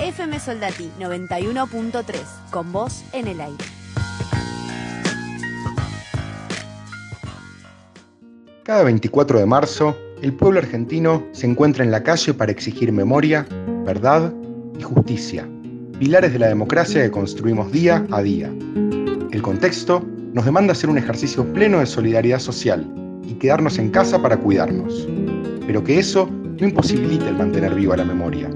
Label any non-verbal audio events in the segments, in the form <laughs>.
FM Soldati 91.3, con voz en el aire. Cada 24 de marzo, el pueblo argentino se encuentra en la calle para exigir memoria, verdad y justicia, pilares de la democracia que construimos día a día. El contexto nos demanda hacer un ejercicio pleno de solidaridad social y quedarnos en casa para cuidarnos, pero que eso no imposibilita el mantener viva la memoria,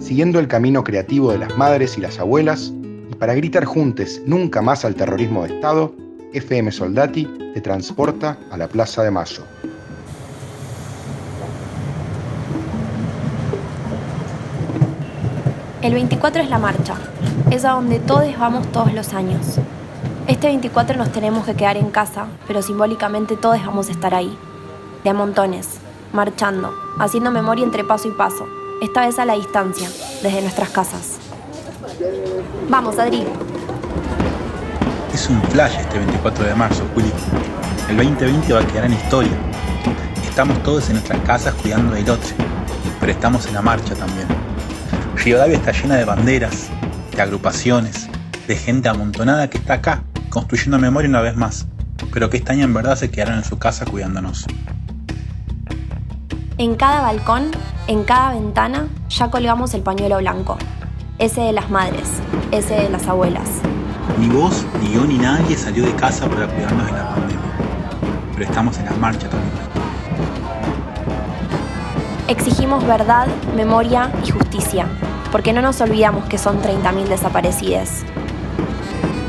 siguiendo el camino creativo de las madres y las abuelas, y para gritar juntos nunca más al terrorismo de Estado, FM Soldati te transporta a la Plaza de Mayo. El 24 es la marcha, es a donde todos vamos todos los años. Este 24 nos tenemos que quedar en casa, pero simbólicamente todos vamos a estar ahí, de montones, marchando, haciendo memoria entre paso y paso, esta vez a la distancia, desde nuestras casas. Vamos, Adri. Es un flash este 24 de marzo, Juli. El 2020 va a quedar en historia. Estamos todos en nuestras casas cuidando del otro, pero estamos en la marcha también. Rivadavia está llena de banderas, de agrupaciones, de gente amontonada que está acá, construyendo memoria una vez más, pero que este año en verdad se quedaron en su casa cuidándonos. En cada balcón, en cada ventana, ya colgamos el pañuelo blanco. Ese de las madres, ese de las abuelas. Ni vos, ni yo, ni nadie salió de casa para cuidarnos de la pandemia. Pero estamos en la marcha también. Exigimos verdad, memoria y justicia, porque no nos olvidamos que son 30.000 desaparecidas.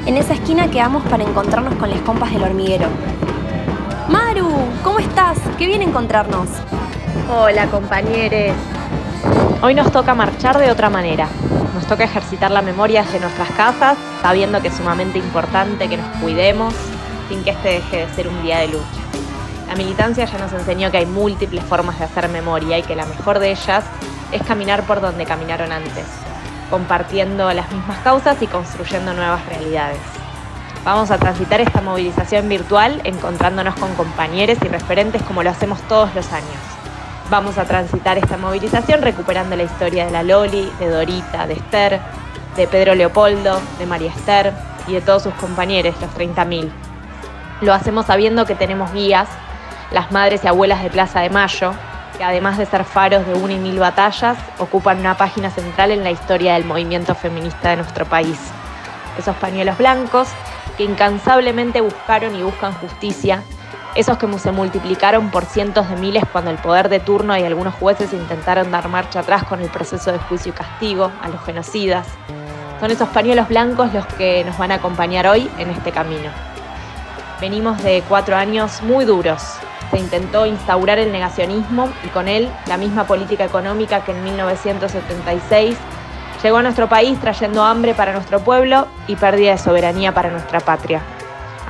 En esa esquina quedamos para encontrarnos con las compas del hormiguero. Maru, ¿cómo estás? Qué bien encontrarnos. Hola compañeros. Hoy nos toca marchar de otra manera. Nos toca ejercitar la memoria desde nuestras casas, sabiendo que es sumamente importante que nos cuidemos sin que este deje de ser un día de lucha. La militancia ya nos enseñó que hay múltiples formas de hacer memoria y que la mejor de ellas es caminar por donde caminaron antes, compartiendo las mismas causas y construyendo nuevas realidades. Vamos a transitar esta movilización virtual encontrándonos con compañeros y referentes como lo hacemos todos los años. Vamos a transitar esta movilización recuperando la historia de la Loli, de Dorita, de Esther, de Pedro Leopoldo, de María Esther y de todos sus compañeros, los 30.000. Lo hacemos sabiendo que tenemos guías, las madres y abuelas de Plaza de Mayo, que además de ser faros de una y mil batallas, ocupan una página central en la historia del movimiento feminista de nuestro país. Esos pañuelos blancos que incansablemente buscaron y buscan justicia esos que se multiplicaron por cientos de miles cuando el poder de turno y algunos jueces intentaron dar marcha atrás con el proceso de juicio y castigo a los genocidas. Son esos pañuelos blancos los que nos van a acompañar hoy en este camino. Venimos de cuatro años muy duros. Se intentó instaurar el negacionismo y con él la misma política económica que en 1976 llegó a nuestro país trayendo hambre para nuestro pueblo y pérdida de soberanía para nuestra patria.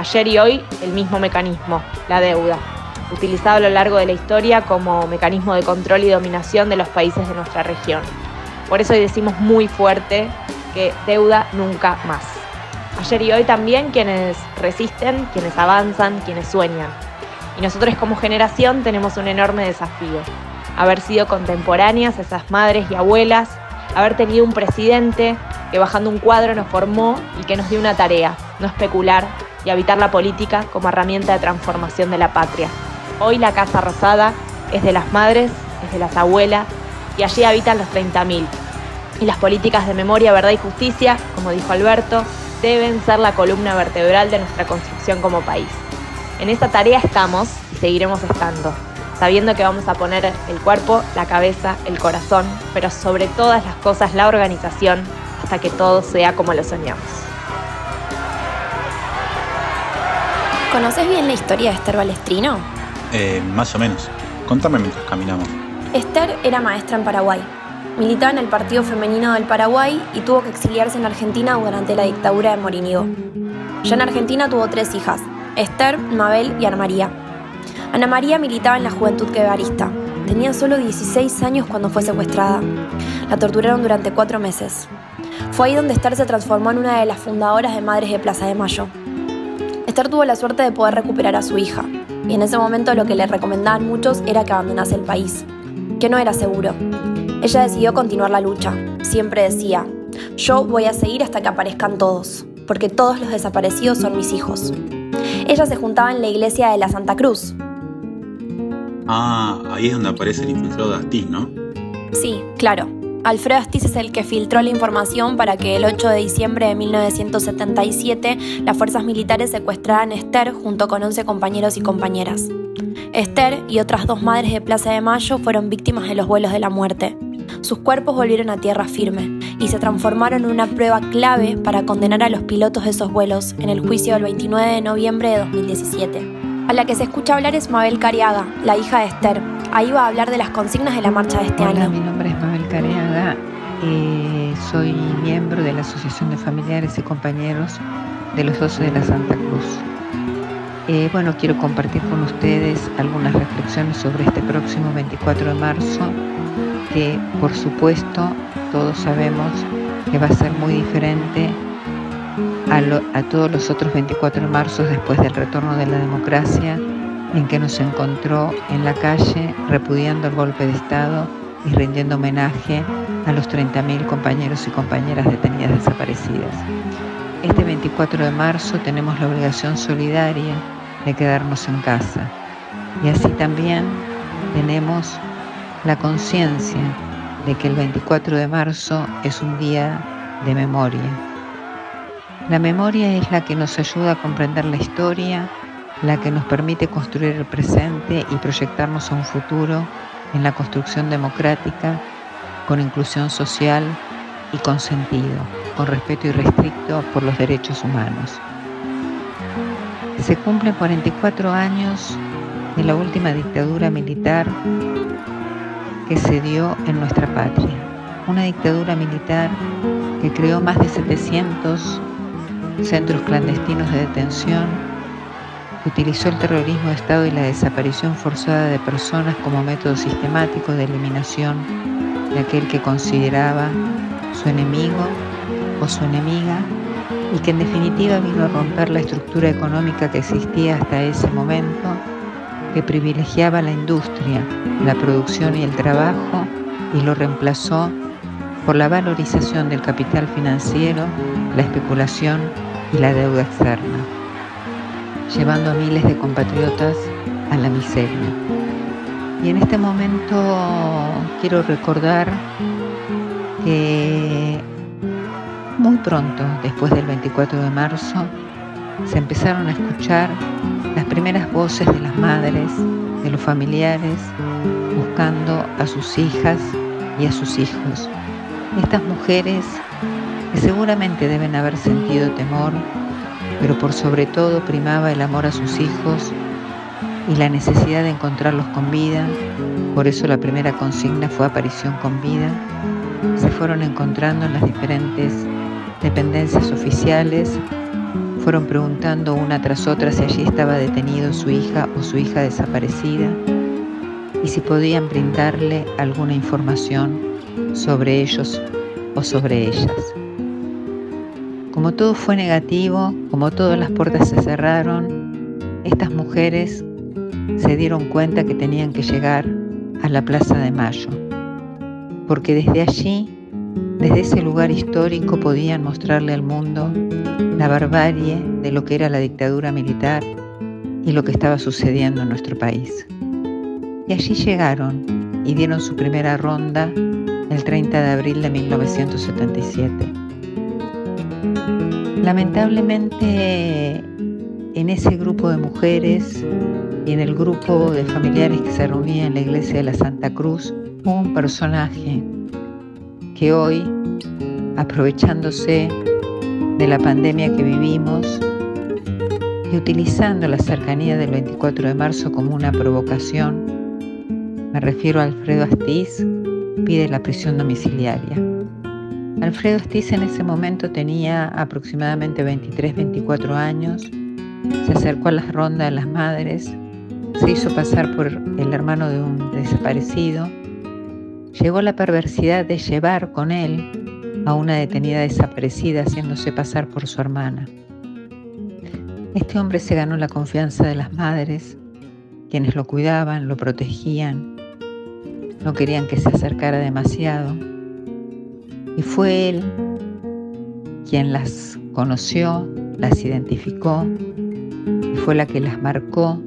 Ayer y hoy el mismo mecanismo, la deuda, utilizado a lo largo de la historia como mecanismo de control y dominación de los países de nuestra región. Por eso hoy decimos muy fuerte que deuda nunca más. Ayer y hoy también quienes resisten, quienes avanzan, quienes sueñan. Y nosotros como generación tenemos un enorme desafío. Haber sido contemporáneas a esas madres y abuelas, haber tenido un presidente que bajando un cuadro nos formó y que nos dio una tarea, no especular, y habitar la política como herramienta de transformación de la patria. Hoy la Casa Rosada es de las madres, es de las abuelas y allí habitan los 30.000. Y las políticas de memoria, verdad y justicia, como dijo Alberto, deben ser la columna vertebral de nuestra construcción como país. En esta tarea estamos y seguiremos estando, sabiendo que vamos a poner el cuerpo, la cabeza, el corazón, pero sobre todas las cosas la organización hasta que todo sea como lo soñamos. ¿Conoces bien la historia de Esther Balestrino? Eh, más o menos. Contame mientras caminamos. Esther era maestra en Paraguay. Militaba en el Partido Femenino del Paraguay y tuvo que exiliarse en Argentina durante la dictadura de Morínigo. Ya en Argentina tuvo tres hijas, Esther, Mabel y Ana María. Ana María militaba en la Juventud Quebarista. Tenía solo 16 años cuando fue secuestrada. La torturaron durante cuatro meses. Fue ahí donde Esther se transformó en una de las fundadoras de Madres de Plaza de Mayo. Esther tuvo la suerte de poder recuperar a su hija, y en ese momento lo que le recomendaban muchos era que abandonase el país, que no era seguro. Ella decidió continuar la lucha, siempre decía, yo voy a seguir hasta que aparezcan todos, porque todos los desaparecidos son mis hijos. Ella se juntaba en la iglesia de la Santa Cruz. Ah, ahí es donde aparece el infiltrado de Astiz, ¿no? Sí, claro. Alfredo Astiz es el que filtró la información para que el 8 de diciembre de 1977 las fuerzas militares secuestraran a Esther junto con 11 compañeros y compañeras. Esther y otras dos madres de Plaza de Mayo fueron víctimas de los vuelos de la muerte. Sus cuerpos volvieron a tierra firme y se transformaron en una prueba clave para condenar a los pilotos de esos vuelos en el juicio del 29 de noviembre de 2017. A la que se escucha hablar es Mabel Cariaga, la hija de Esther. Ahí va a hablar de las consignas de la marcha de este Hola, año. mi nombre es Mabel Cariaga. Eh, soy miembro de la Asociación de Familiares y Compañeros de los 12 de la Santa Cruz. Eh, bueno, quiero compartir con ustedes algunas reflexiones sobre este próximo 24 de marzo, que por supuesto todos sabemos que va a ser muy diferente a, todos los otros 24 de marzo después del retorno de la democracia, en que nos encontró en la calle repudiando el golpe de Estado y rindiendo homenaje a los 30.000 compañeros y compañeras detenidas desaparecidas. Este 24 de marzo tenemos la obligación solidaria de quedarnos en casa y así también tenemos la conciencia de que el 24 de marzo es un día de memoria. La memoria es la que nos ayuda a comprender la historia, la que nos permite construir el presente y proyectarnos a un futuro en la construcción democrática, con inclusión social y con sentido, con respeto irrestricto por los derechos humanos. Se cumplen 44 años de la última dictadura militar que se dio en nuestra patria. Una dictadura militar que creó más de 700 centros clandestinos de detención, utilizó el terrorismo de Estado y la desaparición forzada de personas como método sistemático de eliminación de aquel que consideraba su enemigo o su enemiga y que en definitiva vino a romper la estructura económica que existía hasta ese momento, que privilegiaba la industria, la producción y el trabajo y lo reemplazó por la valorización del capital financiero, la especulación y la deuda externa, llevando a miles de compatriotas a la miseria. Y en este momento quiero recordar que muy pronto, después del 24 de marzo, se empezaron a escuchar las primeras voces de las madres, de los familiares, buscando a sus hijas y a sus hijos. Estas mujeres que seguramente deben haber sentido temor, pero por sobre todo primaba el amor a sus hijos y la necesidad de encontrarlos con vida. Por eso la primera consigna fue aparición con vida. Se fueron encontrando en las diferentes dependencias oficiales, fueron preguntando una tras otra si allí estaba detenido su hija o su hija desaparecida y si podían brindarle alguna información sobre ellos o sobre ellas. Como todo fue negativo, como todas las puertas se cerraron, estas mujeres se dieron cuenta que tenían que llegar a la Plaza de Mayo, porque desde allí, desde ese lugar histórico, podían mostrarle al mundo la barbarie de lo que era la dictadura militar y lo que estaba sucediendo en nuestro país. Y allí llegaron y dieron su primera ronda el 30 de abril de 1977. Lamentablemente, en ese grupo de mujeres y en el grupo de familiares que se reunía en la iglesia de la Santa Cruz, hubo un personaje que hoy, aprovechándose de la pandemia que vivimos y utilizando la cercanía del 24 de marzo como una provocación, me refiero a Alfredo Astiz, pide la prisión domiciliaria. Alfredo Astiz en ese momento tenía aproximadamente 23-24 años, se acercó a las rondas de las madres, se hizo pasar por el hermano de un desaparecido, llegó la perversidad de llevar con él a una detenida desaparecida haciéndose pasar por su hermana. Este hombre se ganó la confianza de las madres, quienes lo cuidaban, lo protegían, no querían que se acercara demasiado. Y fue él quien las conoció, las identificó y fue la que las marcó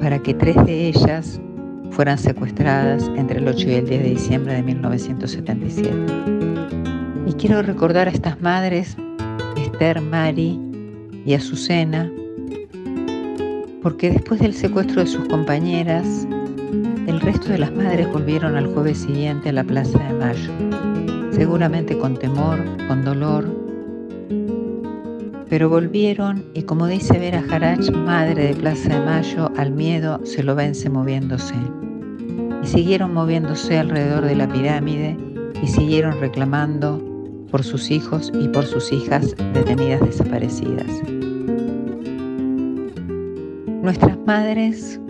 para que tres de ellas fueran secuestradas entre el 8 y el 10 de diciembre de 1977. Y quiero recordar a estas madres, Esther, Mari y Azucena, porque después del secuestro de sus compañeras, el resto de las madres volvieron al jueves siguiente a la Plaza de Mayo, seguramente con temor, con dolor, pero volvieron y como dice Vera Harach, madre de Plaza de Mayo, al miedo se lo vence moviéndose. Y siguieron moviéndose alrededor de la pirámide y siguieron reclamando por sus hijos y por sus hijas detenidas desaparecidas. Nuestras madres,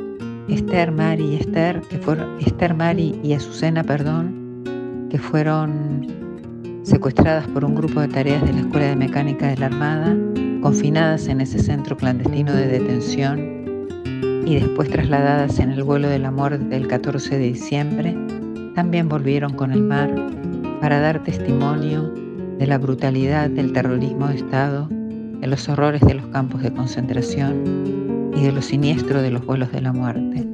Esther, Mari y Esther, que fueron Esther, Mari y Azucena, perdón, que fueron secuestradas por un grupo de tareas de la Escuela de Mecánica de la Armada, confinadas en ese centro clandestino de detención y después trasladadas en el vuelo de la muerte del 14 de diciembre, también volvieron con el mar para dar testimonio de la brutalidad del terrorismo de Estado, de los horrores de los campos de concentración de lo siniestro de los vuelos de la muerte.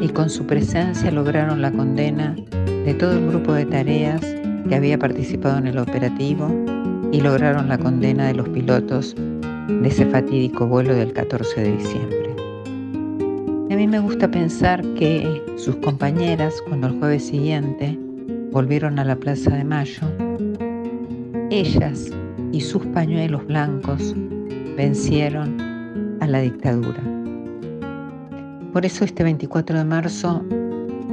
Y con su presencia lograron la condena de todo el grupo de tareas que había participado en el operativo y lograron la condena de los pilotos de ese fatídico vuelo del 14 de diciembre. a mí me gusta pensar que sus compañeras, cuando el jueves siguiente volvieron a la Plaza de Mayo, ellas y sus pañuelos blancos vencieron la dictadura. Por eso este 24 de marzo,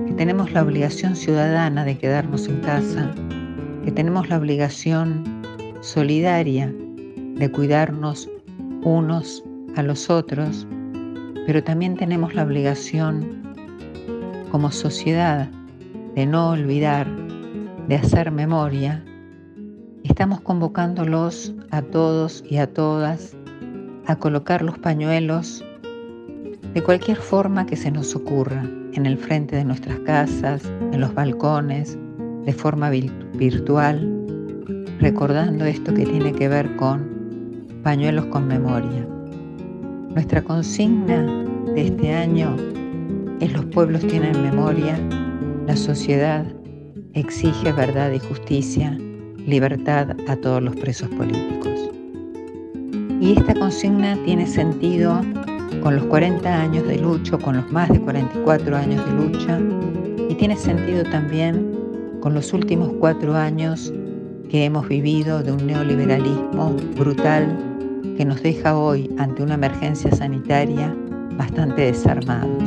que tenemos la obligación ciudadana de quedarnos en casa, que tenemos la obligación solidaria de cuidarnos unos a los otros, pero también tenemos la obligación como sociedad de no olvidar, de hacer memoria Estamos convocándolos a todos y a todas a colocar los pañuelos de cualquier forma que se nos ocurra, en el frente de nuestras casas, en los balcones, de forma virtual, recordando esto que tiene que ver con pañuelos con memoria. Nuestra consigna de este año es los pueblos tienen memoria, la sociedad exige verdad y justicia libertad a todos los presos políticos. Y esta consigna tiene sentido con los 40 años de lucha, con los más de 44 años de lucha, y tiene sentido también con los últimos cuatro años que hemos vivido de un neoliberalismo brutal que nos deja hoy ante una emergencia sanitaria bastante desarmados.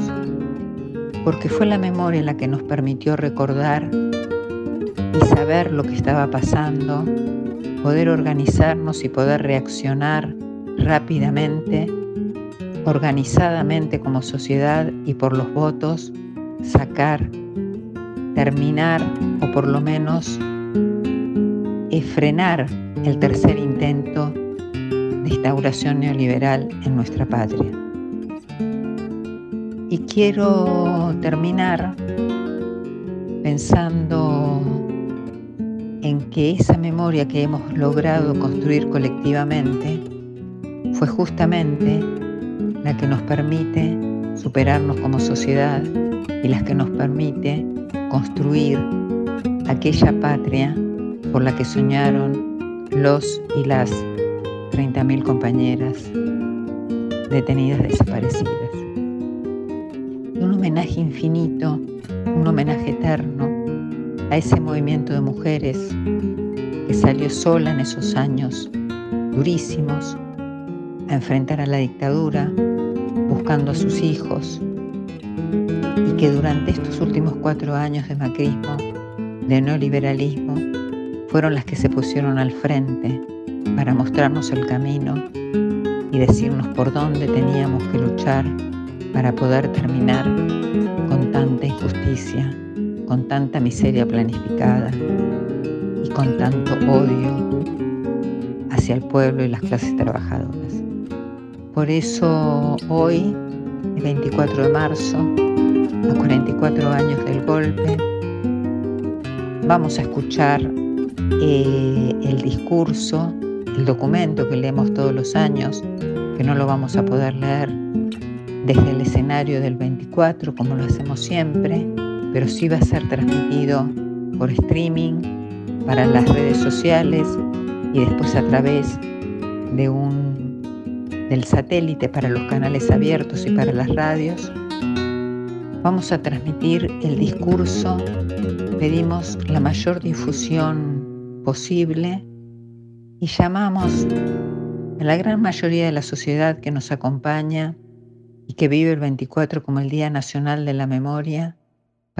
Porque fue la memoria la que nos permitió recordar y saber lo que estaba pasando, poder organizarnos y poder reaccionar rápidamente, organizadamente como sociedad y por los votos, sacar, terminar o por lo menos frenar el tercer intento de instauración neoliberal en nuestra patria. Y quiero terminar pensando que esa memoria que hemos logrado construir colectivamente fue justamente la que nos permite superarnos como sociedad y la que nos permite construir aquella patria por la que soñaron los y las 30.000 compañeras detenidas desaparecidas. Un homenaje infinito, un homenaje eterno a ese movimiento de mujeres que salió sola en esos años durísimos a enfrentar a la dictadura buscando a sus hijos y que durante estos últimos cuatro años de macrismo, de neoliberalismo, fueron las que se pusieron al frente para mostrarnos el camino y decirnos por dónde teníamos que luchar para poder terminar con tanta injusticia con tanta miseria planificada y con tanto odio hacia el pueblo y las clases trabajadoras. Por eso hoy, el 24 de marzo, a 44 años del golpe, vamos a escuchar eh, el discurso, el documento que leemos todos los años, que no lo vamos a poder leer desde el escenario del 24 como lo hacemos siempre, pero sí va a ser transmitido por streaming para las redes sociales y después a través de un del satélite para los canales abiertos y para las radios. Vamos a transmitir el discurso, pedimos la mayor difusión posible y llamamos a la gran mayoría de la sociedad que nos acompaña y que vive el 24 como el Día Nacional de la Memoria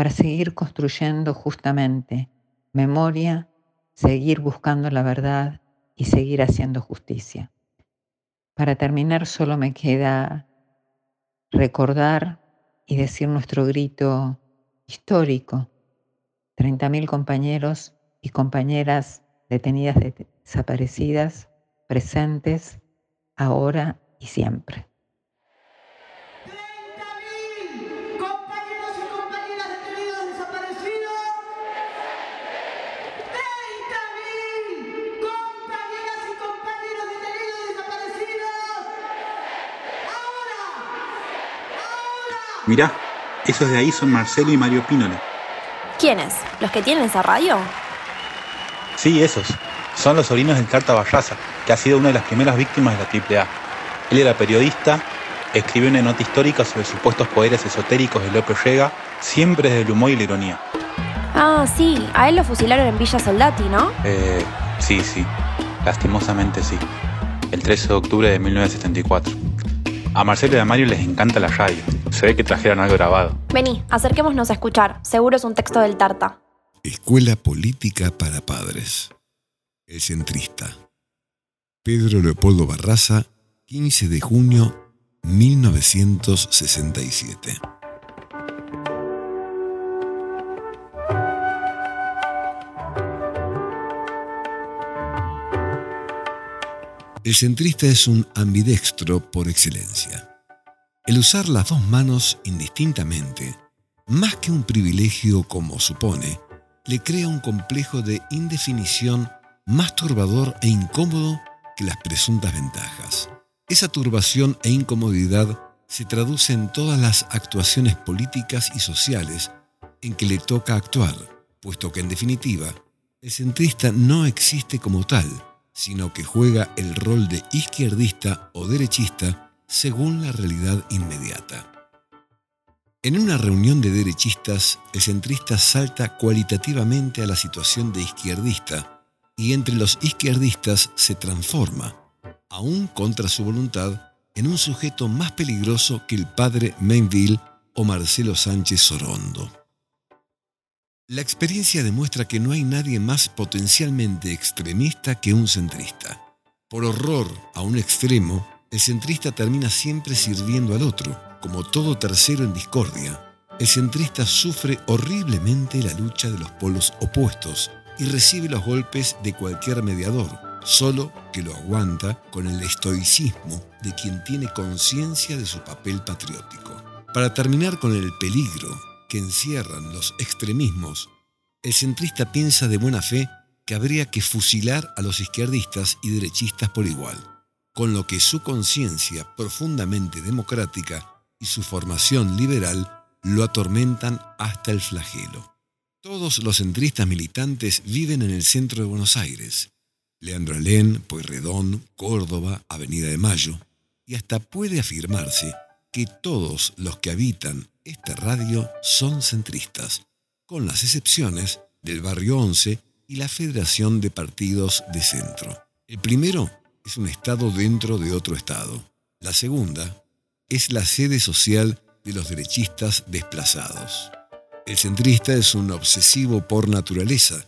para seguir construyendo justamente memoria, seguir buscando la verdad y seguir haciendo justicia. Para terminar, solo me queda recordar y decir nuestro grito histórico. 30.000 compañeros y compañeras detenidas, desaparecidas, presentes, ahora y siempre. Mirá, esos de ahí son Marcelo y Mario Pínole. ¿Quiénes? ¿Los que tienen esa radio? Sí, esos. Son los sobrinos del Carta Barraza, que ha sido una de las primeras víctimas de la AAA. Él era periodista, escribió una nota histórica sobre supuestos poderes esotéricos de López Rega, siempre desde el humor y la ironía. Ah, sí, a él lo fusilaron en Villa Soldati, ¿no? Eh, sí, sí, lastimosamente sí. El 13 de octubre de 1974. A Marcelo y a Mario les encanta la radio. Se ve que trajeron algo grabado. Vení, acerquémonos a escuchar. Seguro es un texto del Tarta. Escuela Política para Padres. El centrista. Pedro Leopoldo Barraza, 15 de junio 1967. El centrista es un ambidextro por excelencia. El usar las dos manos indistintamente, más que un privilegio como supone, le crea un complejo de indefinición más turbador e incómodo que las presuntas ventajas. Esa turbación e incomodidad se traduce en todas las actuaciones políticas y sociales en que le toca actuar, puesto que en definitiva, el centrista no existe como tal, sino que juega el rol de izquierdista o derechista según la realidad inmediata. En una reunión de derechistas, el centrista salta cualitativamente a la situación de izquierdista y entre los izquierdistas se transforma, aún contra su voluntad, en un sujeto más peligroso que el padre Mainville o Marcelo Sánchez Sorondo. La experiencia demuestra que no hay nadie más potencialmente extremista que un centrista. Por horror a un extremo, el centrista termina siempre sirviendo al otro, como todo tercero en discordia. El centrista sufre horriblemente la lucha de los polos opuestos y recibe los golpes de cualquier mediador, solo que lo aguanta con el estoicismo de quien tiene conciencia de su papel patriótico. Para terminar con el peligro que encierran los extremismos, el centrista piensa de buena fe que habría que fusilar a los izquierdistas y derechistas por igual, con lo que su conciencia profundamente democrática y su formación liberal lo atormentan hasta el flagelo. Todos los centristas militantes viven en el centro de Buenos Aires, Leandro Alén, Pueyrredón, Córdoba, Avenida de Mayo, y hasta puede afirmarse que todos los que habitan esta radio son centristas, con las excepciones del Barrio 11 y la Federación de Partidos de Centro. El primero es un Estado dentro de otro Estado. La segunda es la sede social de los derechistas desplazados. El centrista es un obsesivo por naturaleza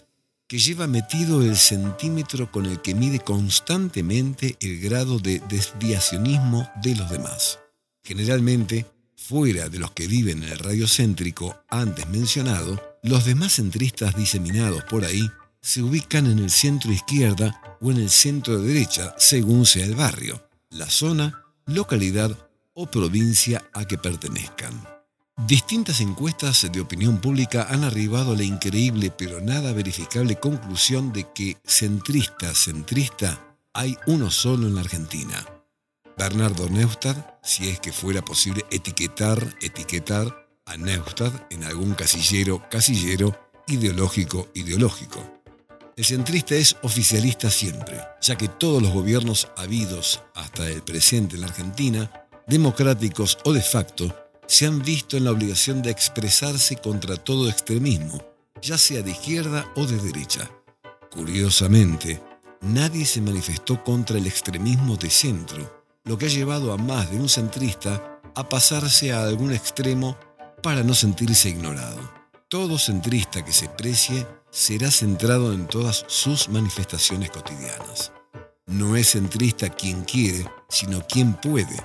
que lleva metido el centímetro con el que mide constantemente el grado de desviacionismo de los demás. Generalmente Fuera de los que viven en el radio céntrico antes mencionado, los demás centristas diseminados por ahí se ubican en el centro izquierda o en el centro derecha, según sea el barrio, la zona, localidad o provincia a que pertenezcan. Distintas encuestas de opinión pública han arribado a la increíble pero nada verificable conclusión de que centrista, centrista, hay uno solo en la Argentina. Bernardo Neustadt, si es que fuera posible etiquetar, etiquetar a Neustadt en algún casillero, casillero, ideológico, ideológico. El centrista es oficialista siempre, ya que todos los gobiernos habidos hasta el presente en la Argentina, democráticos o de facto, se han visto en la obligación de expresarse contra todo extremismo, ya sea de izquierda o de derecha. Curiosamente, nadie se manifestó contra el extremismo de centro, lo que ha llevado a más de un centrista a pasarse a algún extremo para no sentirse ignorado. Todo centrista que se precie será centrado en todas sus manifestaciones cotidianas. No es centrista quien quiere, sino quien puede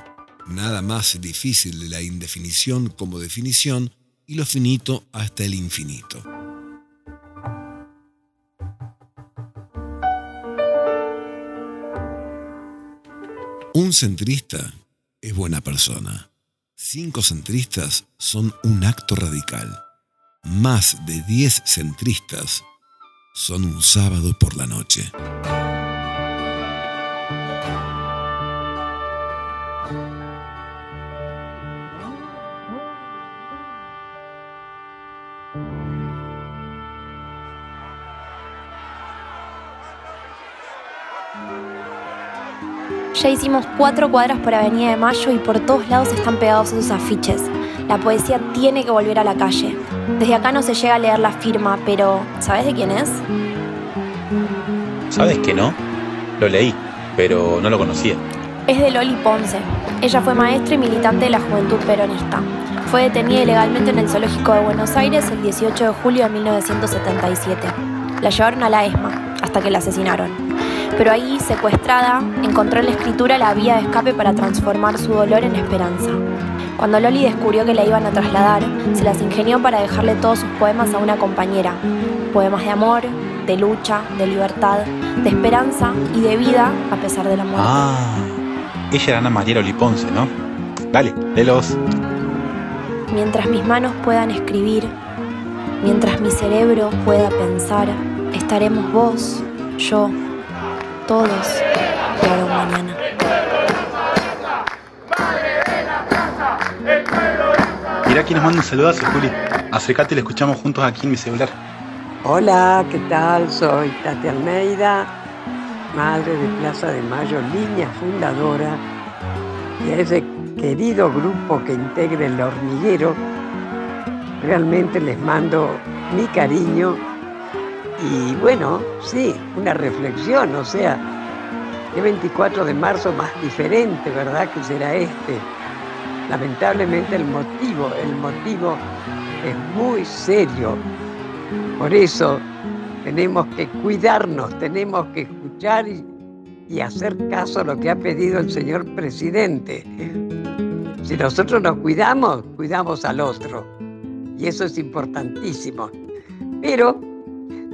nada más difícil de la indefinición como definición y lo finito hasta el infinito. Un centrista es buena persona. Cinco centristas son un acto radical. Más de diez centristas son un sábado por la noche. Ya hicimos cuatro cuadras por Avenida de Mayo y por todos lados están pegados esos afiches. La poesía tiene que volver a la calle. Desde acá no se llega a leer la firma, pero ¿sabes de quién es? ¿Sabes que no? Lo leí, pero no lo conocía. Es de Loli Ponce. Ella fue maestra y militante de la juventud peronista. Fue detenida ilegalmente en el Zoológico de Buenos Aires el 18 de julio de 1977. La llevaron a la ESMA, hasta que la asesinaron pero ahí, secuestrada, encontró en la escritura la vía de escape para transformar su dolor en esperanza. Cuando Loli descubrió que la iban a trasladar, se las ingenió para dejarle todos sus poemas a una compañera. Poemas de amor, de lucha, de libertad, de esperanza y de vida a pesar de la muerte. Ah, ella era Ana María Loli Ponce, ¿no? Dale, léelos. Mientras mis manos puedan escribir, mientras mi cerebro pueda pensar, estaremos vos, yo, todos para un mañana. Mira quién nos manda un saludazo, Juli. Acércate y le escuchamos juntos aquí en mi celular. Hola, ¿qué tal? Soy Tati Almeida, madre de Plaza de Mayo, línea fundadora y a ese querido grupo que integra el hormiguero. Realmente les mando mi cariño y bueno, sí, una reflexión, o sea, qué 24 de marzo más diferente, ¿verdad? Que será este. Lamentablemente el motivo, el motivo es muy serio. Por eso tenemos que cuidarnos, tenemos que escuchar y, y hacer caso a lo que ha pedido el señor presidente. Si nosotros nos cuidamos, cuidamos al otro. Y eso es importantísimo. Pero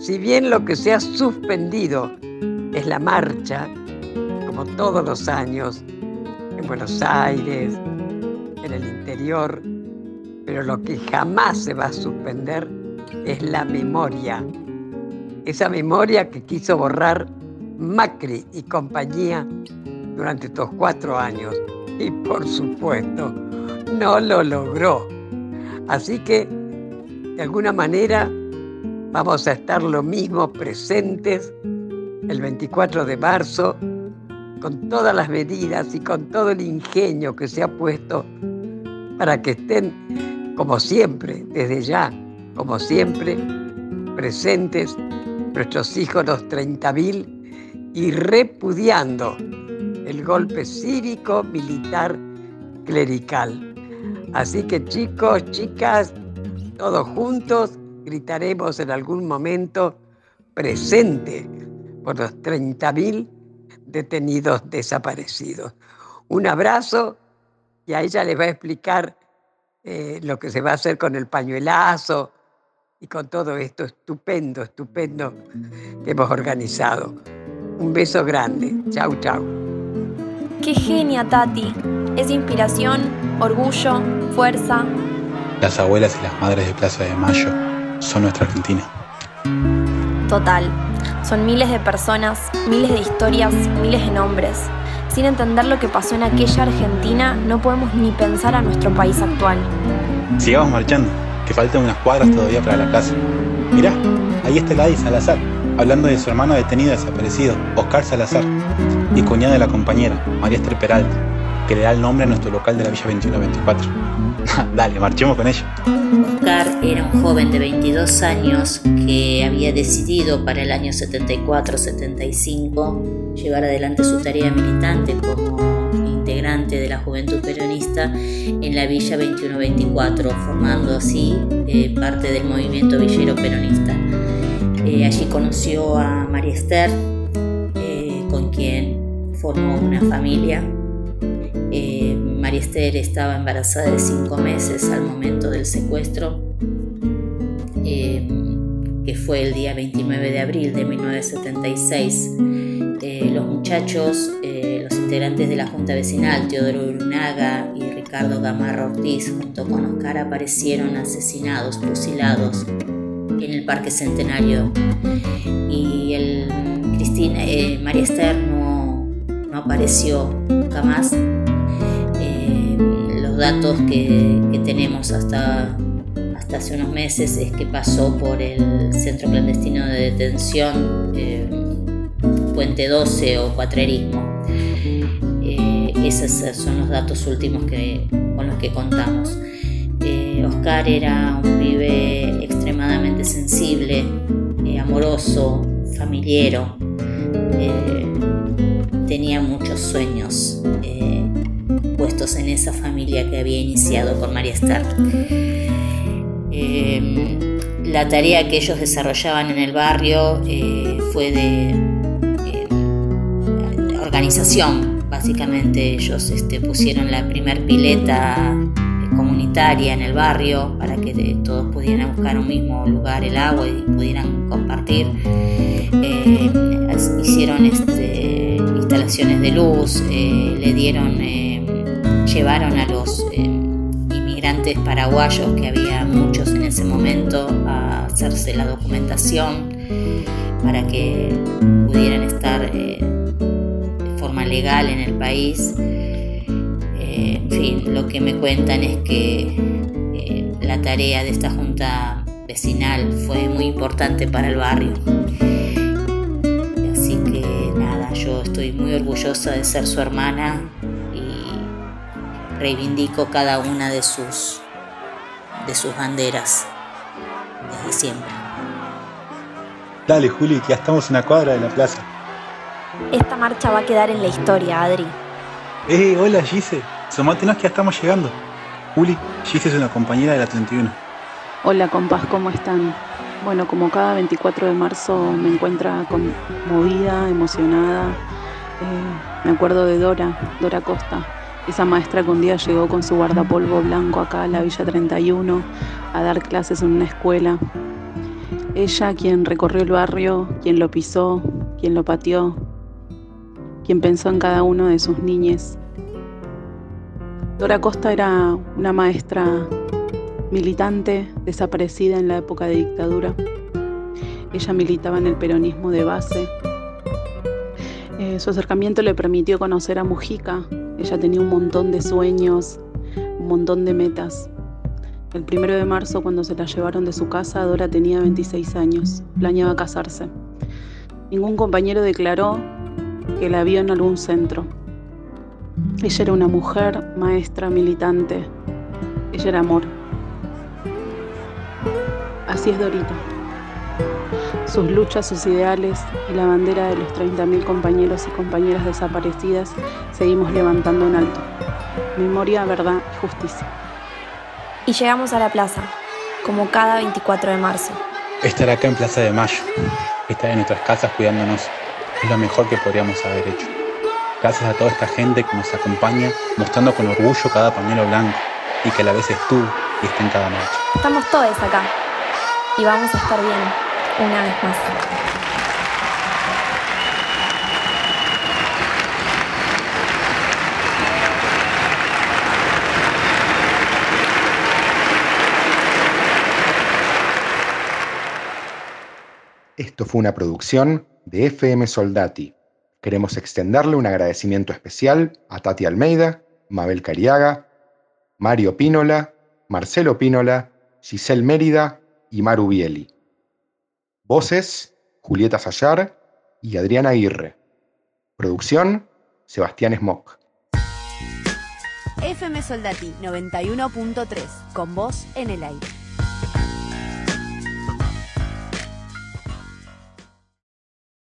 si bien lo que se ha suspendido es la marcha, como todos los años, en Buenos Aires, en el interior, pero lo que jamás se va a suspender es la memoria. Esa memoria que quiso borrar Macri y compañía durante estos cuatro años. Y por supuesto, no lo logró. Así que, de alguna manera, Vamos a estar lo mismo presentes el 24 de marzo con todas las medidas y con todo el ingenio que se ha puesto para que estén, como siempre, desde ya, como siempre, presentes nuestros hijos los 30.000 y repudiando el golpe cívico, militar, clerical. Así que chicos, chicas, todos juntos, gritaremos en algún momento presente por los 30.000 detenidos desaparecidos. Un abrazo y a ella le va a explicar eh, lo que se va a hacer con el pañuelazo y con todo esto estupendo, estupendo que hemos organizado. Un beso grande. Chau, chau. Qué genia, Tati. Es inspiración, orgullo, fuerza, Las abuelas y las madres de Plaza de Mayo son nuestra Argentina. Total. Son miles de personas, miles de historias, miles de nombres. Sin entender lo que pasó en aquella Argentina, no podemos ni pensar a nuestro país actual. Sigamos marchando, que faltan unas cuadras todavía para la plaza. Mirá, ahí está Ladi Salazar, hablando de su hermano detenido desaparecido, Oscar Salazar, y cuñada de la compañera, María Esther Peralta, que le da el nombre a nuestro local de la Villa 2124. <laughs> Dale, marchemos con ella. Oscar era un joven de 22 años que había decidido para el año 74-75 llevar adelante su tarea militante como integrante de la Juventud Peronista en la Villa 2124, formando así eh, parte del movimiento villero peronista. Eh, allí conoció a María Esther, eh, con quien formó una familia María Esther estaba embarazada de cinco meses al momento del secuestro, em, que fue el día 29 de abril de 1976. Eh, los muchachos, eh, los integrantes de la Junta Vecinal, Teodoro Brunaga y Ricardo Gamarra Ortiz, junto con Oscar, aparecieron asesinados, fusilados en el Parque Centenario. Y el, Cristina, eh, María Esther no, no apareció nunca más datos que, tenemos hasta, hasta hace unos meses es que pasó por el centro clandestino de detención eh, Puente 12 o Cuatrerismo. Eh, esos son los datos últimos que, con los que contamos. Eh, Oscar era un pibe extremadamente sensible, amoroso, familiero, tenía muchos sueños en esa familia que había iniciado con María Esther. Em, la tarea que ellos desarrollaban en el barrio eh, fue de, em, organización. Básicamente ellos este, pusieron la primer pileta comunitaria en el barrio para que todos pudieran buscar un mismo lugar el agua y pudieran compartir. Eh, hicieron este, instalaciones de luz, eh, le dieron llevaron a los eh, inmigrantes paraguayos, que había muchos en ese momento, a hacerse la documentación para que pudieran estar eh, de forma legal en el país. Eh, en fin, lo que me cuentan es que la tarea de esta junta vecinal fue muy importante para el barrio. Así que nada, yo estoy muy orgullosa de ser su hermana reivindico cada una de sus, de sus banderas desde siempre. Dale, Juli, que ya estamos en la cuadra de la plaza. Esta marcha va a quedar en la historia, Adri. Eh, hola Gise, somátenos que ya estamos llegando. Juli, Gise es una compañera de la 31. Hola compas, ¿cómo están? Bueno, como cada 24 de marzo me encuentra conmovida, emocionada. Eh, me acuerdo de Dora, Dora Costa, esa maestra que un día llegó con su guardapolvo blanco acá a la Villa 31 a dar clases en una escuela. Ella quien recorrió el barrio, quien lo pisó, quien lo pateó, quien pensó en cada uno de sus niñes. Dora Costa era una maestra militante desaparecida en la época de dictadura. Ella militaba en el peronismo de base. Eh, su acercamiento le permitió conocer a Mujica, ella tenía un montón de sueños, un montón de metas. El primero de marzo, cuando se la llevaron de su casa, Dora tenía 26 años, planeaba casarse. Ningún compañero declaró que la vio en algún centro. Ella era una mujer, maestra, militante. Ella era amor. Así es Dorita sus luchas, sus ideales y la bandera de los 30.000 compañeros y compañeras desaparecidas seguimos levantando en alto. Memoria, verdad y justicia. Y llegamos a la plaza, como cada 24 de marzo. Estar acá en Plaza de Mayo, estar en nuestras casas cuidándonos, es lo mejor que podríamos haber hecho. Gracias a toda esta gente que nos acompaña, mostrando con orgullo cada pañuelo blanco y que a la vez estuvo y está en cada marcha. Estamos todos acá y vamos a estar bien una vez más. Esto fue una producción de FM Soldati. Queremos extenderle un agradecimiento especial a Tati Almeida, Mabel Cariaga, Mario Pínola, Marcelo Pínola, Giselle Mérida y Maru Bieli. Voces, Julieta Sayar y Adriana Aguirre. Producción, Sebastián Smock. FM Soldati 91.3, con voz en el aire.